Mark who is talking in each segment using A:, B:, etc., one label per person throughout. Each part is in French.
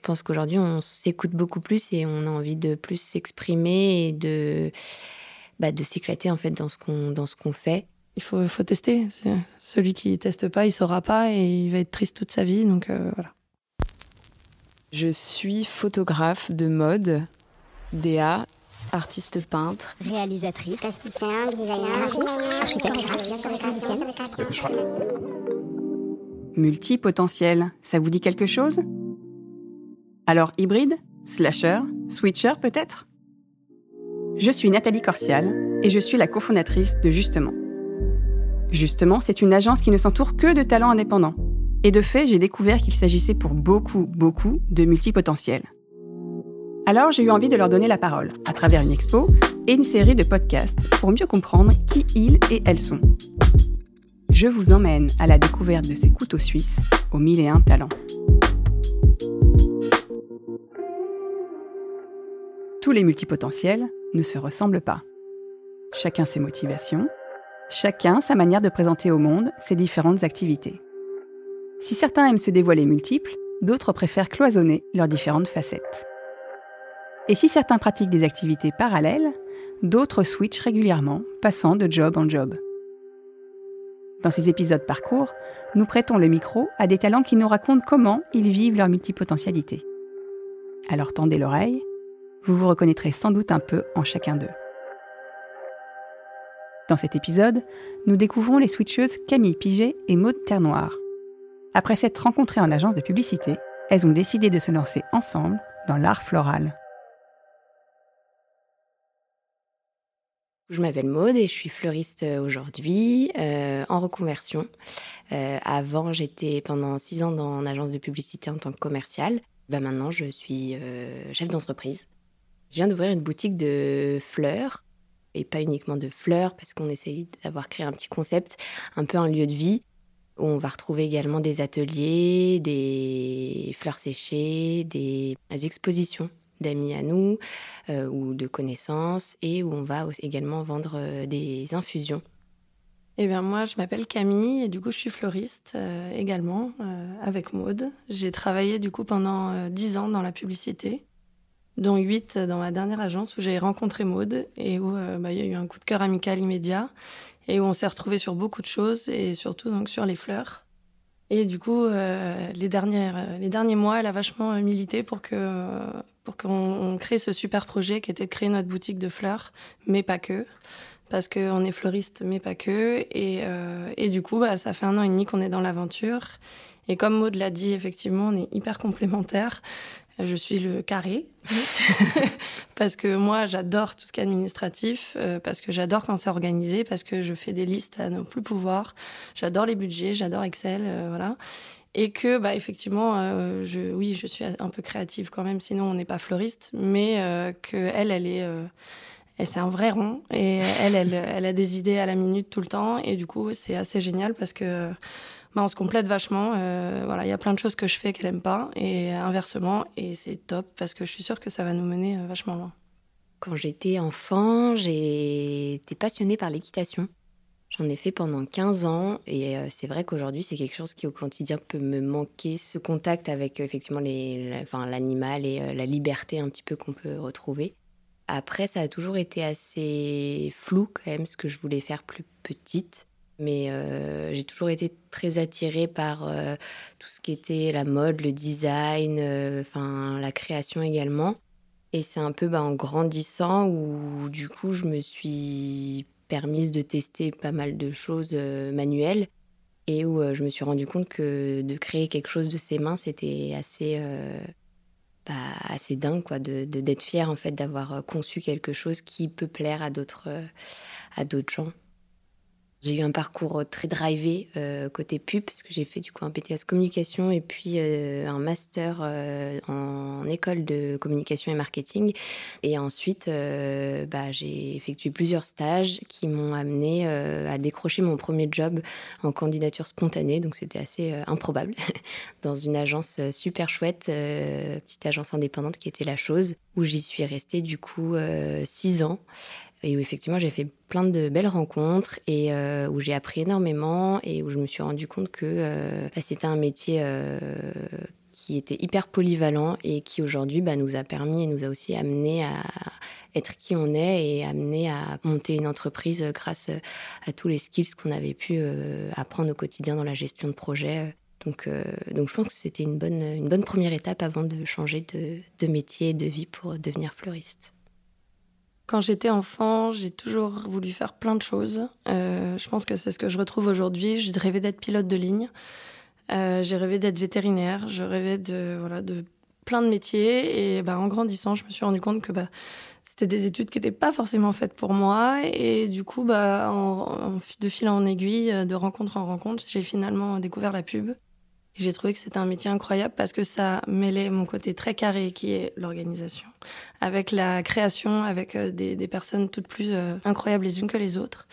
A: Je pense qu'aujourd'hui, on s'écoute beaucoup plus et on a envie de plus s'exprimer et de, bah, de s'éclater en fait dans ce qu'on dans ce qu'on fait.
B: Il faut, faut tester. Celui qui teste pas, il saura pas et il va être triste toute sa vie. Donc euh, voilà.
C: Je suis photographe de mode, DA, artiste peintre,
D: réalisatrice, plasticien, designer, architecte,
E: Multipotentiel, ça vous dit quelque chose? Alors hybride Slasher Switcher peut-être? Je suis Nathalie Corsial et je suis la cofondatrice de Justement. Justement, c'est une agence qui ne s'entoure que de talents indépendants. Et de fait, j'ai découvert qu'il s'agissait pour beaucoup, beaucoup de multipotentiels. Alors j'ai eu envie de leur donner la parole, à travers une expo et une série de podcasts, pour mieux comprendre qui ils et elles sont. Je vous emmène à la découverte de ces couteaux suisses aux mille et un talents. Tous les multipotentiels ne se ressemblent pas. Chacun ses motivations, chacun sa manière de présenter au monde ses différentes activités. Si certains aiment se dévoiler multiples, d'autres préfèrent cloisonner leurs différentes facettes. Et si certains pratiquent des activités parallèles, d'autres switchent régulièrement, passant de job en job. Dans ces épisodes parcours, nous prêtons le micro à des talents qui nous racontent comment ils vivent leur multipotentialité. Alors tendez l'oreille, vous vous reconnaîtrez sans doute un peu en chacun d'eux. Dans cet épisode, nous découvrons les switcheuses Camille Piget et Maude Terre-Noire. Après s'être rencontrées en agence de publicité, elles ont décidé de se lancer ensemble dans l'art floral.
A: Je m'appelle Maude et je suis fleuriste euh, aujourd'hui euh, en reconversion. Euh, avant, j'étais pendant six ans dans une agence de publicité en tant que commerciale. Bah, maintenant, je suis chef d'entreprise. Je viens d'ouvrir une boutique de fleurs et pas uniquement de fleurs parce qu'on essaye d'avoir créé un petit concept, un peu un lieu de vie où on va retrouver également des ateliers, des fleurs séchées, des expositions d'amis à nous euh, ou de connaissances et où on va également vendre euh, des infusions.
B: Eh bien moi je m'appelle Camille et du coup je suis fleuriste euh, également avec Maude. J'ai travaillé du coup pendant dix ans dans la publicité, dont huit dans ma dernière agence où j'ai rencontré Maude et où bah, il y a eu un coup de cœur amical immédiat et où on s'est retrouvé sur beaucoup de choses et surtout donc sur les fleurs. Et du coup, les, dernières, les derniers mois, elle a vachement milité pour que pour qu'on crée ce super projet qui était de créer notre boutique de fleurs, mais pas que. Parce qu'on est fleuriste, mais pas que. Et, euh, et du coup, bah, ça fait un an et demi qu'on est dans l'aventure. Et comme Maud l'a dit, effectivement, on est hyper complémentaires. Je suis le carré, parce que moi, j'adore tout ce qui est administratif, euh, parce que j'adore quand c'est organisé, parce que je fais des listes à ne plus pouvoir. J'adore les budgets, j'adore Excel, euh, voilà. Et que bah effectivement euh, je oui je suis un peu créative quand même sinon on n'est pas fleuriste mais que elle elle est c'est un vrai rond et elle, elle elle a des idées à la minute tout le temps. Et du coup c'est assez génial parce que bah, on se complète vachement voilà il y a plein de choses que je fais qu'elle aime pas et inversement et c'est top parce que je suis sûre que ça va nous mener vachement loin
A: quand j'étais enfant été passionnée par l'équitation J'en ai fait pendant 15 ans et euh, c'est vrai qu'aujourd'hui c'est quelque chose qui au quotidien peut me manquer, ce contact avec euh, effectivement l'animal et euh, la liberté un petit peu qu'on peut retrouver. Après ça a toujours été assez flou quand même ce que je voulais faire plus petite. Mais j'ai toujours été très attirée par tout ce qui était la mode, le design, enfin la création également. Et c'est un peu bah, en grandissant où du coup je me suis permise de tester pas mal de choses euh, manuelles et où euh, je me suis rendu compte que de créer quelque chose de ses mains, c'était assez, euh, bah, assez dingue quoi, d'être fière en fait d'avoir conçu quelque chose qui peut plaire à d'autres, à d'autres gens. J'ai eu un parcours très drivé euh, côté pub, parce que j'ai fait du coup un PTS communication et puis euh, un master euh, en école de communication et marketing. Et ensuite, bah, j'ai effectué plusieurs stages qui m'ont amené à décrocher mon premier job en candidature spontanée. Donc c'était assez improbable, dans une agence super chouette, petite agence indépendante qui était La Chose, où j'y suis restée du coup six ans et où effectivement j'ai fait plein de belles rencontres et euh, où j'ai appris énormément et où je me suis rendu compte que euh, bah, c'était un métier euh, qui était hyper polyvalent et qui aujourd'hui bah, nous a permis et nous a aussi amené à être qui on est et amené à monter une entreprise grâce à tous les skills qu'on avait pu apprendre au quotidien dans la gestion de projet. Donc, je pense que c'était une bonne, une bonne première étape avant de changer de, de métier et de vie pour devenir fleuriste.
B: Quand j'étais enfant, j'ai toujours voulu faire plein de choses. Euh, je pense que c'est ce que je retrouve aujourd'hui. J'ai rêvé d'être pilote de ligne. Euh, j'ai rêvé d'être vétérinaire. Je rêvais de, voilà, de plein de métiers. Et bah, en grandissant, je me suis rendu compte que bah, c'était des études qui n'étaient pas forcément faites pour moi. Et du coup, bah, de fil en aiguille, de rencontre en rencontre, j'ai finalement découvert la pub. J'ai trouvé que c'était un métier incroyable parce que ça mêlait mon côté très carré qui est l'organisation, avec la création, avec euh, des, personnes toutes plus euh, incroyables les unes que les autres.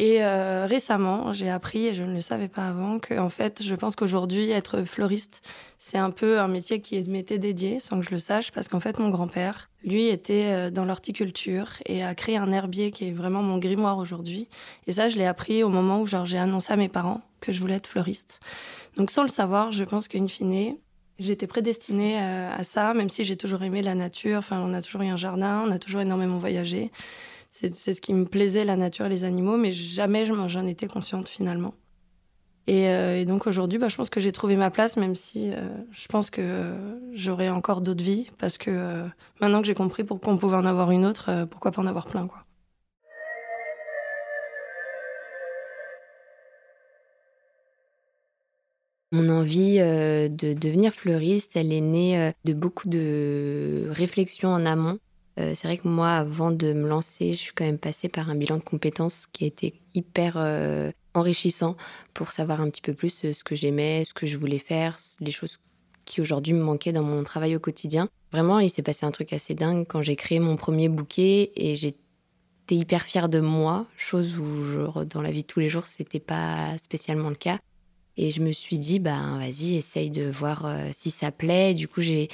B: Et euh, récemment, j'ai appris, et je ne le savais pas avant, que en fait, je pense qu'aujourd'hui, être fleuriste, c'est un peu un métier qui m'était dédié, sans que je le sache, parce qu'en fait, mon grand-père, lui, était dans l'horticulture et a créé un herbier qui est vraiment mon grimoire aujourd'hui. Et ça, je l'ai appris au moment où j'ai annoncé à mes parents que je voulais être fleuriste. Donc sans le savoir, je pense qu'une fine, j'étais prédestinée euh, à, ça, même si j'ai toujours aimé la nature. Enfin, on a toujours eu un jardin, on a toujours énormément voyagé. C'est ce qui me plaisait, la nature et les animaux, mais jamais j'en étais consciente finalement. Et, euh, donc aujourd'hui, bah, je pense que j'ai trouvé ma place, même si euh, je pense que j'aurai encore d'autres vies, parce que maintenant que j'ai compris pourquoi on pouvait en avoir une autre, pourquoi pas en avoir plein, quoi.
A: Mon envie euh, de devenir fleuriste, elle est née euh, de beaucoup de réflexions en amont. Euh, c'est vrai que moi, avant de me lancer, je suis quand même passée par un bilan de compétences qui a été hyper enrichissant pour savoir un petit peu plus ce que j'aimais, ce que je voulais faire, les choses qui aujourd'hui me manquaient dans mon travail au quotidien. Vraiment, il s'est passé un truc assez dingue quand j'ai créé mon premier bouquet et j'étais hyper fière de moi, chose où dans la vie de tous les jours, c'était pas spécialement le cas. Et je me suis dit, bah, vas-y, essaye de voir euh, si ça plaît. Du coup, j'ai.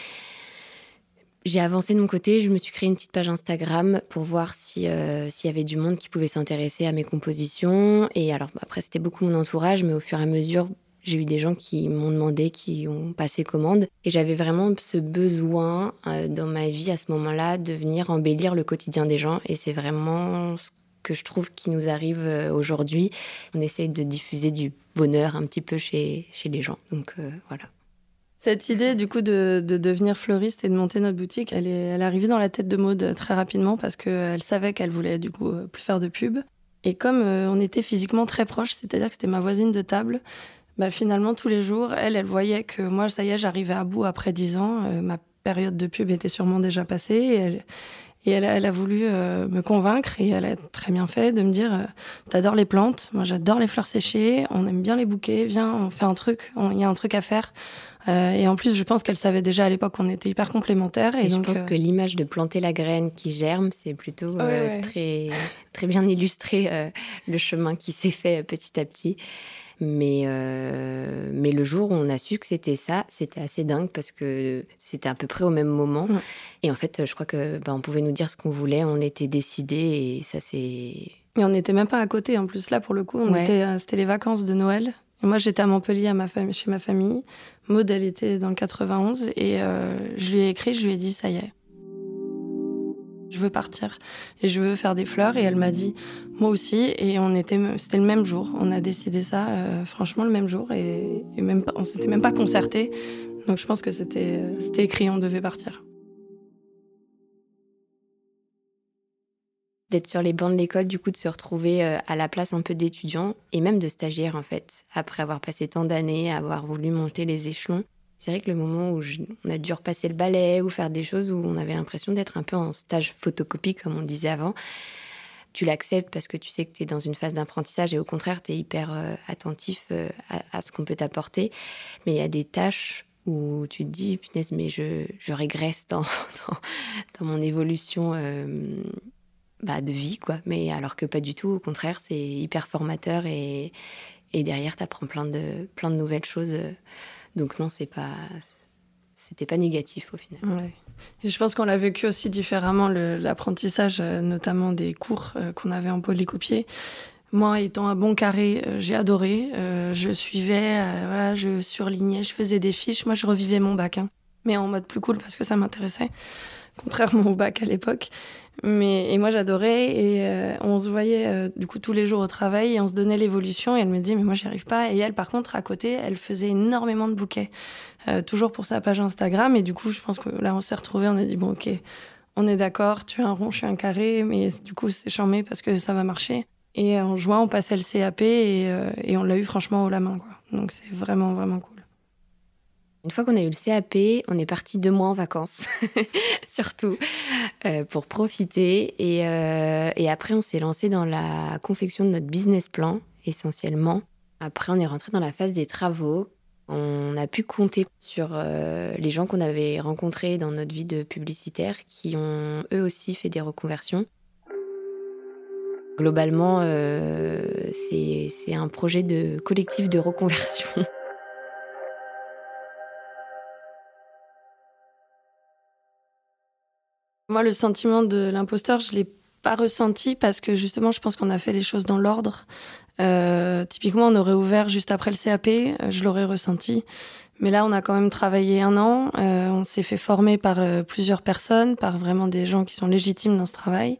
A: J'ai avancé de mon côté, je me suis créé une petite page Instagram pour voir si euh, s'il y avait du monde qui pouvait s'intéresser à mes compositions. Et alors après c'était beaucoup mon entourage, mais au fur et à mesure j'ai eu des gens qui m'ont demandé, qui ont passé commande. Et j'avais vraiment ce besoin euh, dans ma vie à ce moment-là de venir embellir le quotidien des gens. Et c'est vraiment ce que je trouve qui nous arrive euh, aujourd'hui. On essaye de diffuser du bonheur un petit peu chez, chez les gens. Donc voilà.
B: Cette idée du coup de, de, devenir fleuriste et de monter notre boutique, elle est, elle est arrivée dans la tête de Maude très rapidement parce qu'elle savait qu'elle voulait du coup plus faire de pub. Et comme euh, on était physiquement très proches, c'est-à-dire que c'était ma voisine de table, bah, finalement tous les jours, elle, elle voyait que moi, ça y est, j'arrivais à bout après dix ans. ma période de pub était sûrement déjà passée. Et elle, et elle, a voulu euh, me convaincre et elle a très bien fait de me dire euh, T'adores les plantes, moi j'adore les fleurs séchées, on aime bien les bouquets, viens, on fait un truc, il y a un truc à faire. Euh, et en plus, je pense qu'elle savait déjà à l'époque qu'on était hyper complémentaires.
A: Et, je pense que l'image de planter la graine qui germe, c'est plutôt très très bien illustré le chemin qui s'est fait petit à petit. Mais, euh, mais le jour où on a su que c'était ça, c'était assez dingue parce que c'était à peu près au même moment. Et en fait, je crois que bah, on pouvait nous dire ce qu'on voulait, on était décidés et ça c'est.
B: Et on n'était même pas à côté. En plus, là, pour le coup, on était, euh, c'était les vacances de Noël. Et moi, j'étais à Montpellier à ma chez ma famille. Maud, elle était dans le 91. Et euh, je lui ai écrit, je lui ai dit, ça y est, je veux partir et je veux faire des fleurs. Et elle m'a dit, moi aussi. Et on était, c'était le même jour. On a décidé ça, euh, franchement, le même jour. Et, même, on s'était même pas concerté. Donc je pense que c'était, c'était écrit, on devait partir.
A: D'être sur les bancs de l'école, du coup, de se retrouver euh, à la place un peu d'étudiant et même de stagiaire, en fait, après avoir passé tant d'années, avoir voulu monter les échelons. C'est vrai que le moment où on a dû repasser le balai ou faire des choses où on avait l'impression d'être un peu en stage photocopie, comme on disait avant, tu l'acceptes parce que tu sais que tu es dans une phase d'apprentissage et au contraire, tu es hyper euh, attentif euh, à, ce qu'on peut t'apporter. Mais il y a des tâches où tu te dis, punaise, mais je, je régresse dans, dans, mon évolution bah, de vie, quoi. Mais alors que pas du tout, au contraire, c'est hyper formateur et, et derrière, tu apprends plein de, plein de nouvelles choses donc non, c'est pas, c'était pas négatif au final.
B: Et je pense qu'on l'a vécu aussi différemment l'apprentissage, euh, notamment des cours euh, qu'on avait en polycopier. Moi, étant un bon carré, j'ai adoré. je suivais, voilà, je surlignais, je faisais des fiches. Moi, je revivais mon bac, hein. mais en mode plus cool parce que ça m'intéressait, contrairement au bac à l'époque. Mais et moi j'adorais et euh, on se voyait euh, du coup tous les jours au travail et on se donnait l'évolution et elle me dit mais moi j'y arrive pas. Et elle par contre à côté elle faisait énormément de bouquets euh, toujours pour sa page Instagram. Et du coup je pense que là on s'est retrouvés on a dit bon ok on est d'accord tu es un rond je suis un carré mais du coup c'est charmé parce que ça va marcher. Et en juin on passait le CAP et, on l'a eu franchement haut la main quoi. Donc c'est vraiment vraiment cool
A: une fois qu'on a eu le CAP, on est parti deux mois en vacances, surtout, euh, pour profiter. Euh, et, après, on s'est lancé dans la confection de notre business plan, essentiellement. Après, on est rentré dans la phase des travaux. On a pu compter sur euh, les gens qu'on avait rencontrés dans notre vie de publicitaire, qui ont eux aussi fait des reconversions. Globalement, c'est un projet de collectif de reconversion.
B: Moi, le sentiment de l'imposteur, je l'ai pas ressenti parce que justement, je pense qu'on a fait les choses dans l'ordre. Euh, typiquement, on aurait ouvert juste après le CAP, euh, je l'aurais ressenti. Mais là, on a quand même travaillé un an. Euh, on s'est fait former par plusieurs personnes, par vraiment des gens qui sont légitimes dans ce travail.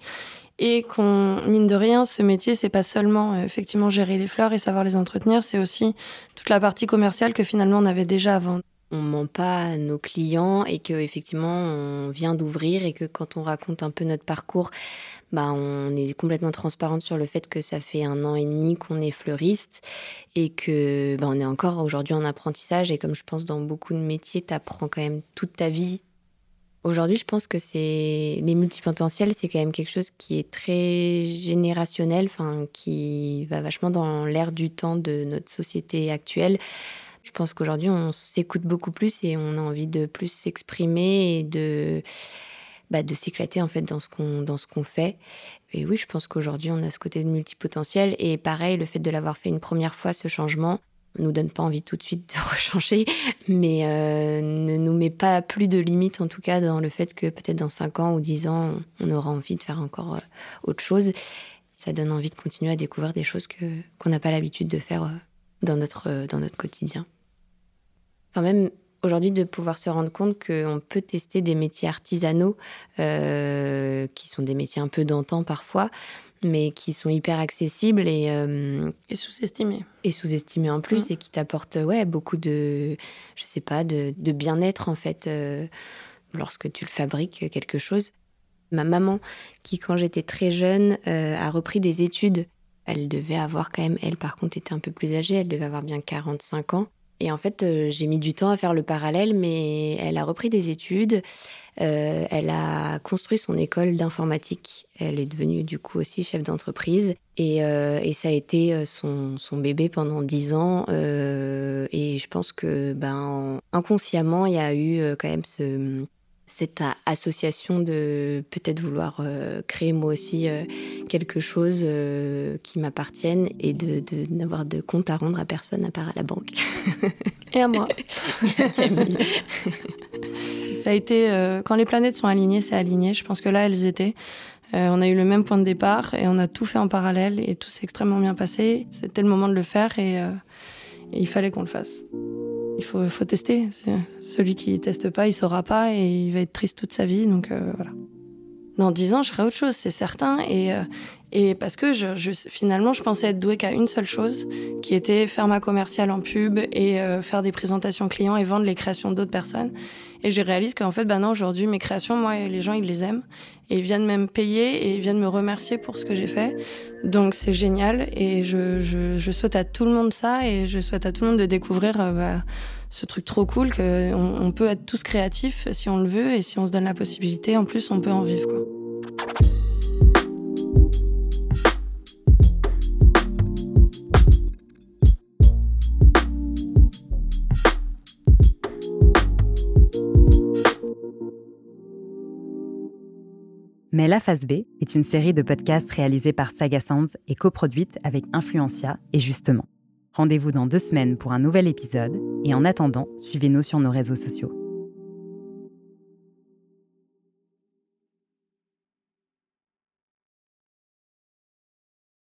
B: Et qu'on, mine de rien, ce métier, c'est pas seulement effectivement gérer les fleurs et savoir les entretenir, c'est aussi toute la partie commerciale que finalement on avait déjà avant
A: on ment pas à nos clients et que effectivement on vient d'ouvrir et que quand on raconte un peu notre parcours, bah on est complètement transparente sur le fait que ça fait un an et demi qu'on est fleuriste et que bah on est encore aujourd'hui en apprentissage et comme je pense dans beaucoup de métiers, tu apprends quand même toute ta vie. Aujourd'hui, je pense que c'est les multipotentiels, c'est quand même quelque chose qui est très générationnel, enfin qui va vachement dans l'air du temps de notre société actuelle. Je pense qu'aujourd'hui, on s'écoute beaucoup plus et on a envie de plus s'exprimer et de, bah, de s'éclater en fait dans ce qu'on dans ce qu'on fait. Et oui, je pense qu'aujourd'hui, on a ce côté de multipotentiel. Et pareil, le fait de l'avoir fait une première fois, ce changement, nous donne pas envie tout de suite de rechanger, mais euh, ne nous met pas plus de limites, en tout cas, dans le fait que peut-être dans 5 ans ou 10 ans, on aura envie de faire encore euh, autre chose. Ça donne envie de continuer à découvrir des choses que qu'on n'a pas l'habitude de faire euh, dans notre, dans notre quotidien même aujourd'hui de pouvoir se rendre compte qu'on peut tester des métiers artisanaux, euh, qui sont des métiers un peu d'antan parfois, mais qui sont hyper accessibles et,
B: euh, et sous-estimés.
A: Et sous-estimés en plus, mmh. et qui t'apportent ouais, beaucoup de, je sais pas, de, de bien-être en fait, euh, lorsque tu le fabriques quelque chose. Ma maman, qui quand j'étais très jeune, a repris des études. Elle devait avoir quand même, elle par contre était un peu plus âgée, elle devait avoir bien 45 ans. Et en fait, euh, j'ai mis du temps à faire le parallèle, mais elle a repris des études. Euh, elle a construit son école d'informatique. Elle est devenue du coup aussi chef d'entreprise. Et, euh, ça a été son, son bébé pendant dix ans. et je pense que ben, inconsciemment, il y a eu quand même ce, cette association de peut-être vouloir euh, créer moi aussi euh, quelque chose euh, qui m'appartienne et de, n'avoir de compte à rendre à personne à part à la banque.
B: Et à moi. Ça a été quand les planètes sont alignées, c'est aligné. Je pense que là, elles étaient. on a eu le même point de départ et on a tout fait en parallèle et tout s'est extrêmement bien passé. C'était le moment de le faire et il fallait qu'on le fasse il faut, faut tester. Celui qui teste pas, il saura pas et il va être triste toute sa vie. Donc euh, voilà. Dans dix ans, je ferai autre chose, c'est certain. Et, euh, et parce que je, je, finalement, je pensais être douée qu'à une seule chose, qui était faire ma commerciale en pub et euh, faire des présentations clients et vendre les créations d'autres personnes. Et je réalise qu'en fait, bah non, aujourd'hui, mes créations, moi, les gens, ils les aiment. Et ils viennent même payer et ils viennent me remercier pour ce que j'ai fait. Donc c'est génial. Et je, je, je, souhaite à tout le monde ça. Et je souhaite à tout le monde de découvrir euh, bah, ce truc trop cool qu'on on peut être tous créatifs si on le veut. Et si on se donne la possibilité, en plus, on peut en vivre. Quoi.
E: Mais La Phase B est une série de podcasts réalisés par Saga Sounds et coproduite avec Influencia et Justement. Rendez-vous dans deux semaines pour un nouvel épisode et en attendant, suivez-nous sur nos réseaux sociaux.